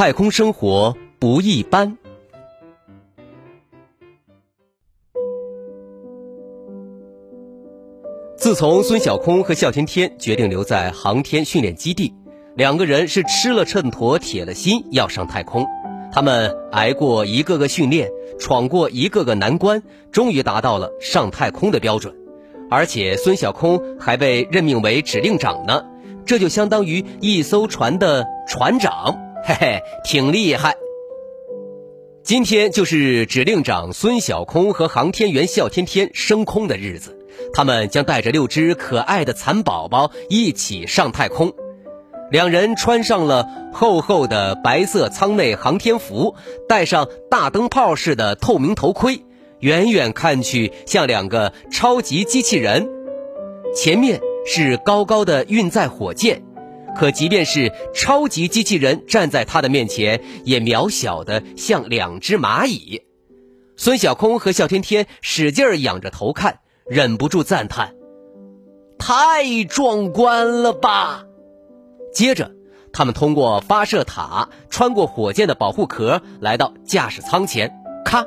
太空生活不一般。自从孙小空和笑天天决定留在航天训练基地，两个人是吃了秤砣铁了心要上太空。他们挨过一个个训练，闯过一个个难关，终于达到了上太空的标准。而且孙小空还被任命为指令长呢，这就相当于一艘船的船长，嘿嘿，挺厉害。今天就是指令长孙小空和航天员笑天天升空的日子。他们将带着六只可爱的蚕宝宝一起上太空。两人穿上了厚厚的白色舱内航天服，戴上大灯泡似的透明头盔，远远看去像两个超级机器人。前面是高高的运载火箭，可即便是超级机器人站在他的面前，也渺小的像两只蚂蚁。孙小空和笑天天使劲儿仰着头看。忍不住赞叹：“太壮观了吧！”接着，他们通过发射塔，穿过火箭的保护壳，来到驾驶舱前。咔，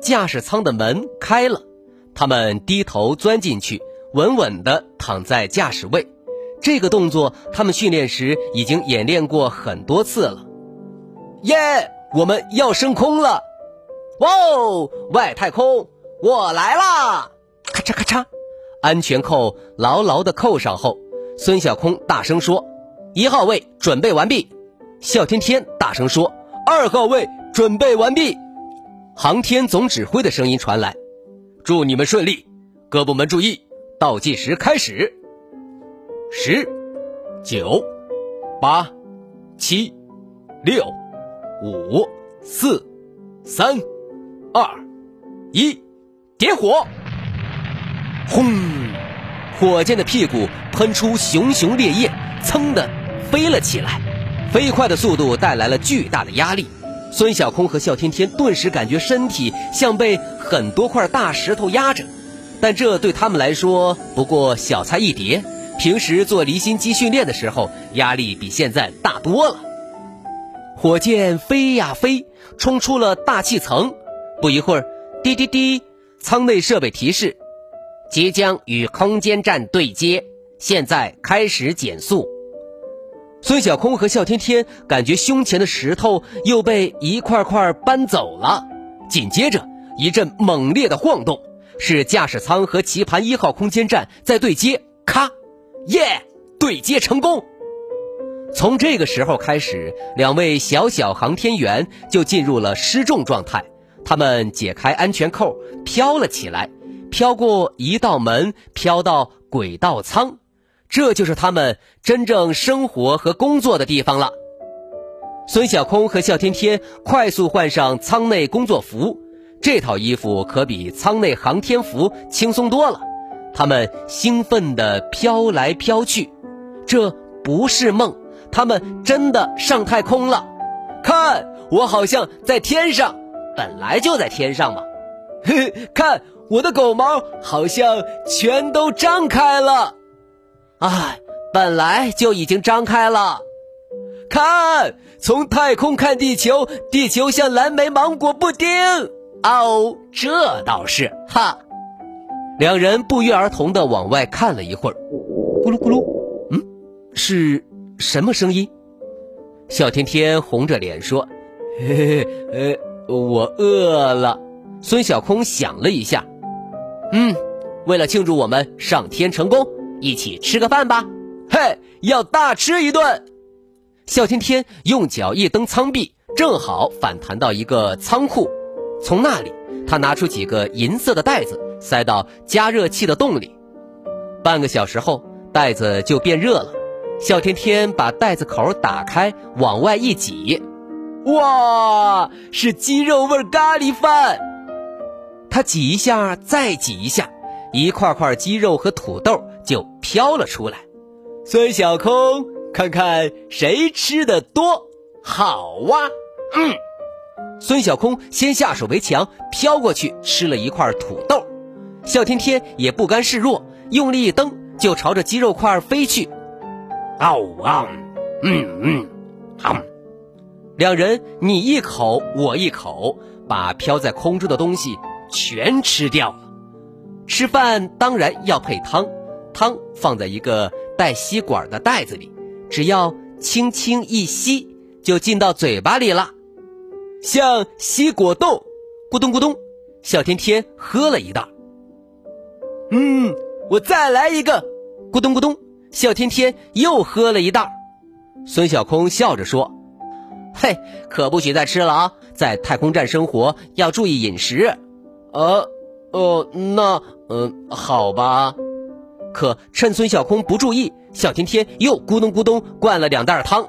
驾驶舱的门开了，他们低头钻进去，稳稳地躺在驾驶位。这个动作，他们训练时已经演练过很多次了。耶，我们要升空了！哇哦，外太空，我来啦！咔嚓咔嚓，安全扣牢牢地扣上后，孙小空大声说：“一号位准备完毕。”笑天天大声说：“二号位准备完毕。”航天总指挥的声音传来：“祝你们顺利，各部门注意，倒计时开始。十、九、八、七、六、五、四、三、二、一，点火！”轰！火箭的屁股喷出熊熊烈焰，噌的飞了起来。飞快的速度带来了巨大的压力，孙小空和笑天天顿时感觉身体像被很多块大石头压着。但这对他们来说不过小菜一碟。平时做离心机训练的时候，压力比现在大多了。火箭飞呀飞，冲出了大气层。不一会儿，滴滴滴，舱内设备提示。即将与空间站对接，现在开始减速。孙小空和笑天天感觉胸前的石头又被一块块搬走了，紧接着一阵猛烈的晃动，是驾驶舱和棋盘一号空间站在对接。咔，耶，对接成功。从这个时候开始，两位小小航天员就进入了失重状态，他们解开安全扣，飘了起来。飘过一道门，飘到轨道舱，这就是他们真正生活和工作的地方了。孙小空和笑天天快速换上舱内工作服，这套衣服可比舱内航天服轻松多了。他们兴奋地飘来飘去，这不是梦，他们真的上太空了。看，我好像在天上，本来就在天上嘛。嘿，看。我的狗毛好像全都张开了，哎，本来就已经张开了。看，从太空看地球，地球像蓝莓芒果布丁。哦，这倒是哈。两人不约而同的往外看了一会儿，咕噜咕噜，嗯，是什么声音？小天天红着脸说：“嘿嘿，呃，我饿了。”孙小空想了一下。嗯，为了庆祝我们上天成功，一起吃个饭吧！嘿，要大吃一顿！笑天天用脚一蹬舱壁，正好反弹到一个仓库，从那里他拿出几个银色的袋子，塞到加热器的洞里。半个小时后，袋子就变热了。笑天天把袋子口打开，往外一挤，哇，是鸡肉味咖喱饭！他挤一下，再挤一下，一块块鸡肉和土豆就飘了出来。孙小空，看看谁吃的多，好哇！嗯，孙小空先下手为强，飘过去吃了一块土豆。笑天天也不甘示弱，用力一蹬，就朝着鸡肉块飞去。嗷啊！嗯嗯，好。两人你一口我一口，把飘在空中的东西全吃掉了。吃饭当然要配汤，汤放在一个带吸管的袋子里，只要轻轻一吸，就进到嘴巴里了，像吸果冻，咕咚咕咚。小天天喝了一袋。嗯，我再来一个，咕咚咕咚。笑天天又喝了一袋。孙小空笑着说。嘿，可不许再吃了啊！在太空站生活要注意饮食。呃，哦，那，嗯，好吧。可趁孙小空不注意，小天天又咕咚咕咚灌了两袋汤。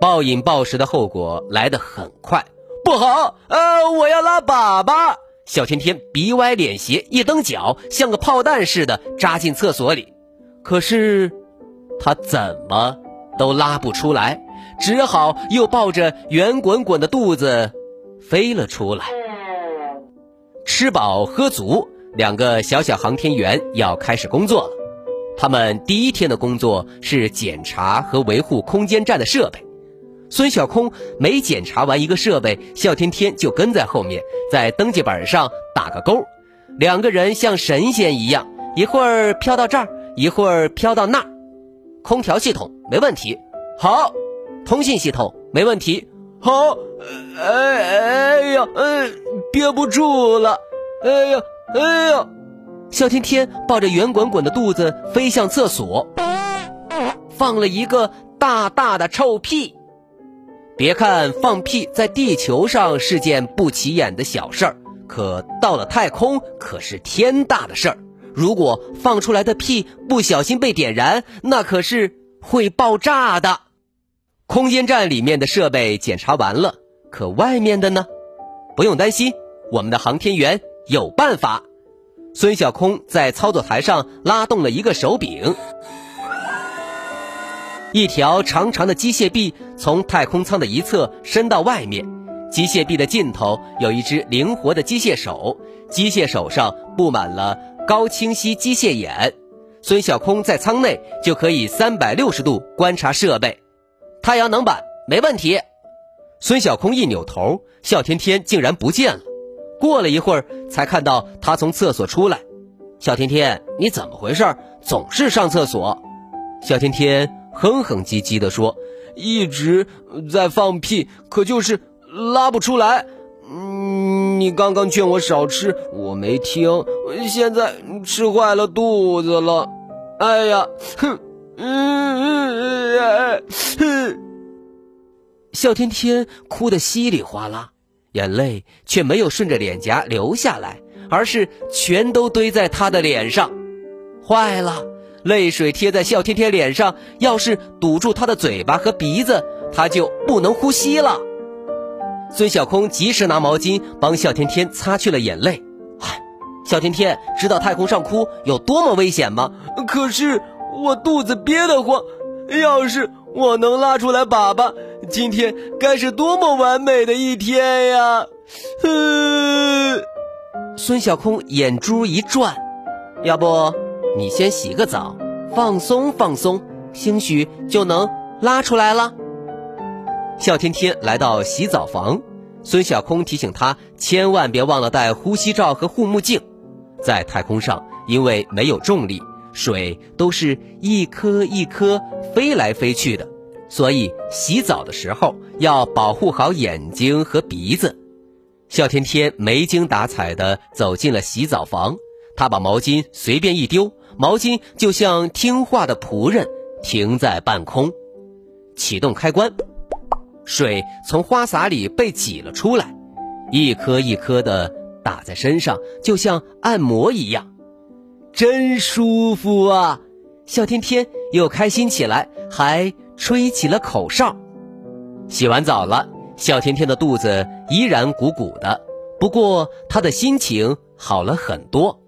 暴饮暴食的后果来得很快，不好！呃，我要拉粑粑。小天天鼻歪脸斜，一蹬脚，像个炮弹似的扎进厕所里。可是，他怎么都拉不出来。只好又抱着圆滚滚的肚子飞了出来。吃饱喝足，两个小小航天员要开始工作了。他们第一天的工作是检查和维护空间站的设备。孙小空每检查完一个设备，笑天天就跟在后面，在登记本上打个勾。两个人像神仙一样，一会儿飘到这儿，一会儿飘到那儿。空调系统没问题，好。通信系统没问题，好，哎哎呀，哎，憋不住了，哎呀，哎呀，小天天抱着圆滚滚的肚子飞向厕所，放了一个大大的臭屁。别看放屁在地球上是件不起眼的小事儿，可到了太空可是天大的事儿。如果放出来的屁不小心被点燃，那可是会爆炸的。空间站里面的设备检查完了，可外面的呢？不用担心，我们的航天员有办法。孙小空在操作台上拉动了一个手柄，一条长长的机械臂从太空舱的一侧伸到外面，机械臂的尽头有一只灵活的机械手，机械手上布满了高清晰机械眼。孙小空在舱内就可以三百六十度观察设备。太阳能板没问题。孙小空一扭头，笑天天竟然不见了。过了一会儿，才看到他从厕所出来。笑天天，你怎么回事？总是上厕所。笑天天哼哼唧唧地说：“一直在放屁，可就是拉不出来。嗯，你刚刚劝我少吃，我没听，现在吃坏了肚子了。哎呀，哼。”嗯嗯，哎，哼，笑天天哭得稀里哗啦，眼泪却没有顺着脸颊流下来，而是全都堆在他的脸上。坏了，泪水贴在笑天天脸上，要是堵住他的嘴巴和鼻子，他就不能呼吸了。孙小空及时拿毛巾帮笑天天擦去了眼泪。嗨，笑天天知道太空上哭有多么危险吗？可是。我肚子憋得慌，要是我能拉出来粑粑，今天该是多么完美的一天呀！嗯，孙小空眼珠一转，要不你先洗个澡，放松放松，兴许就能拉出来了。笑天天来到洗澡房，孙小空提醒他千万别忘了带呼吸罩和护目镜，在太空上因为没有重力。水都是一颗一颗飞来飞去的，所以洗澡的时候要保护好眼睛和鼻子。笑天天没精打采地走进了洗澡房，他把毛巾随便一丢，毛巾就像听话的仆人停在半空。启动开关，水从花洒里被挤了出来，一颗一颗的打在身上，就像按摩一样。真舒服啊！笑天天又开心起来，还吹起了口哨。洗完澡了，笑天天的肚子依然鼓鼓的，不过他的心情好了很多。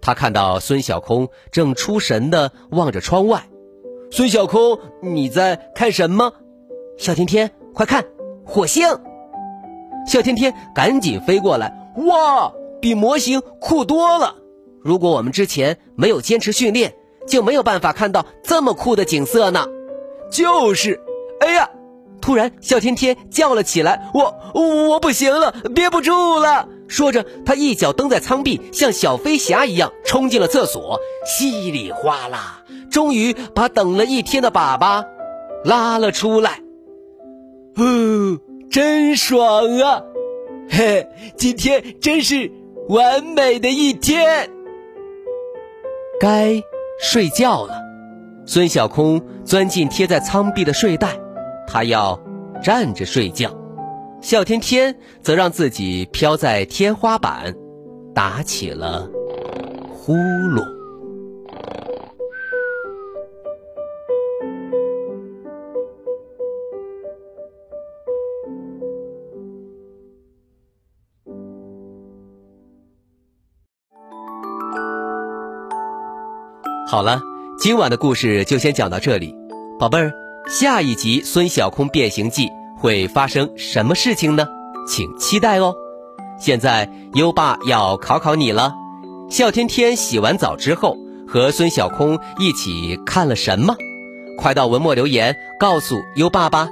他看到孙小空正出神的望着窗外。孙小空，你在看什么？小天天，快看，火星！小天天赶紧飞过来，哇，比模型酷多了。如果我们之前没有坚持训练，就没有办法看到这么酷的景色呢。就是，哎呀！突然，小天天叫了起来：“我我不行了，憋不住了！”说着，他一脚蹬在舱壁，像小飞侠一样冲进了厕所，稀里哗啦，终于把等了一天的粑粑拉了出来。哦，真爽啊！嘿，今天真是完美的一天。该睡觉了，孙小空钻进贴在舱壁的睡袋，他要站着睡觉。笑天天则让自己飘在天花板，打起了呼噜。好了，今晚的故事就先讲到这里，宝贝儿，下一集《孙小空变形记》会发生什么事情呢？请期待哦。现在优爸要考考你了，笑天天洗完澡之后和孙小空一起看了什么？快到文末留言告诉优爸吧。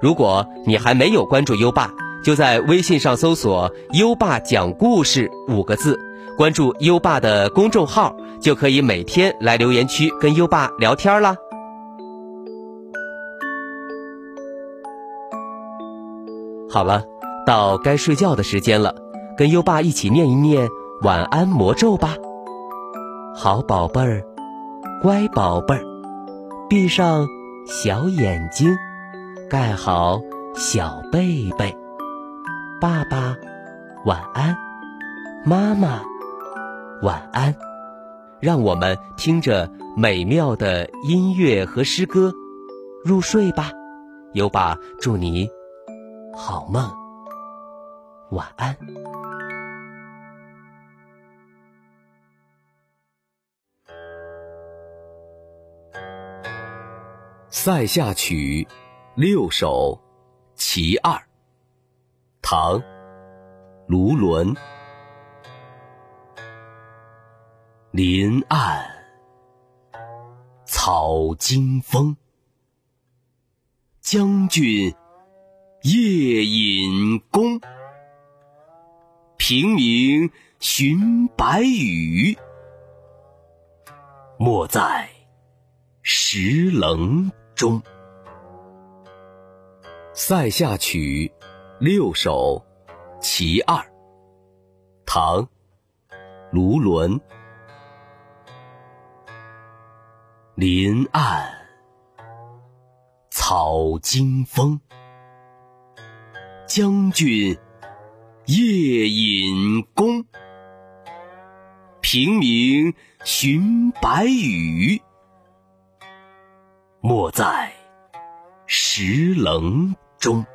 如果你还没有关注优爸，就在微信上搜索“优爸讲故事”五个字。关注优爸的公众号，就可以每天来留言区跟优爸聊天啦。好了，到该睡觉的时间了，跟优爸一起念一念晚安魔咒吧。好宝贝儿，乖宝贝儿，闭上小眼睛，盖好小被被。爸爸晚安，妈妈。晚安，让我们听着美妙的音乐和诗歌入睡吧。优爸祝你好梦，晚安。《塞下曲六首·其二》，唐·卢纶。林暗草惊风，将军夜饮弓。平明寻白羽，没在石棱中。《塞下曲六首·其二》，唐·卢纶。林暗草惊风，将军夜引弓。平明寻白羽，没在石棱中。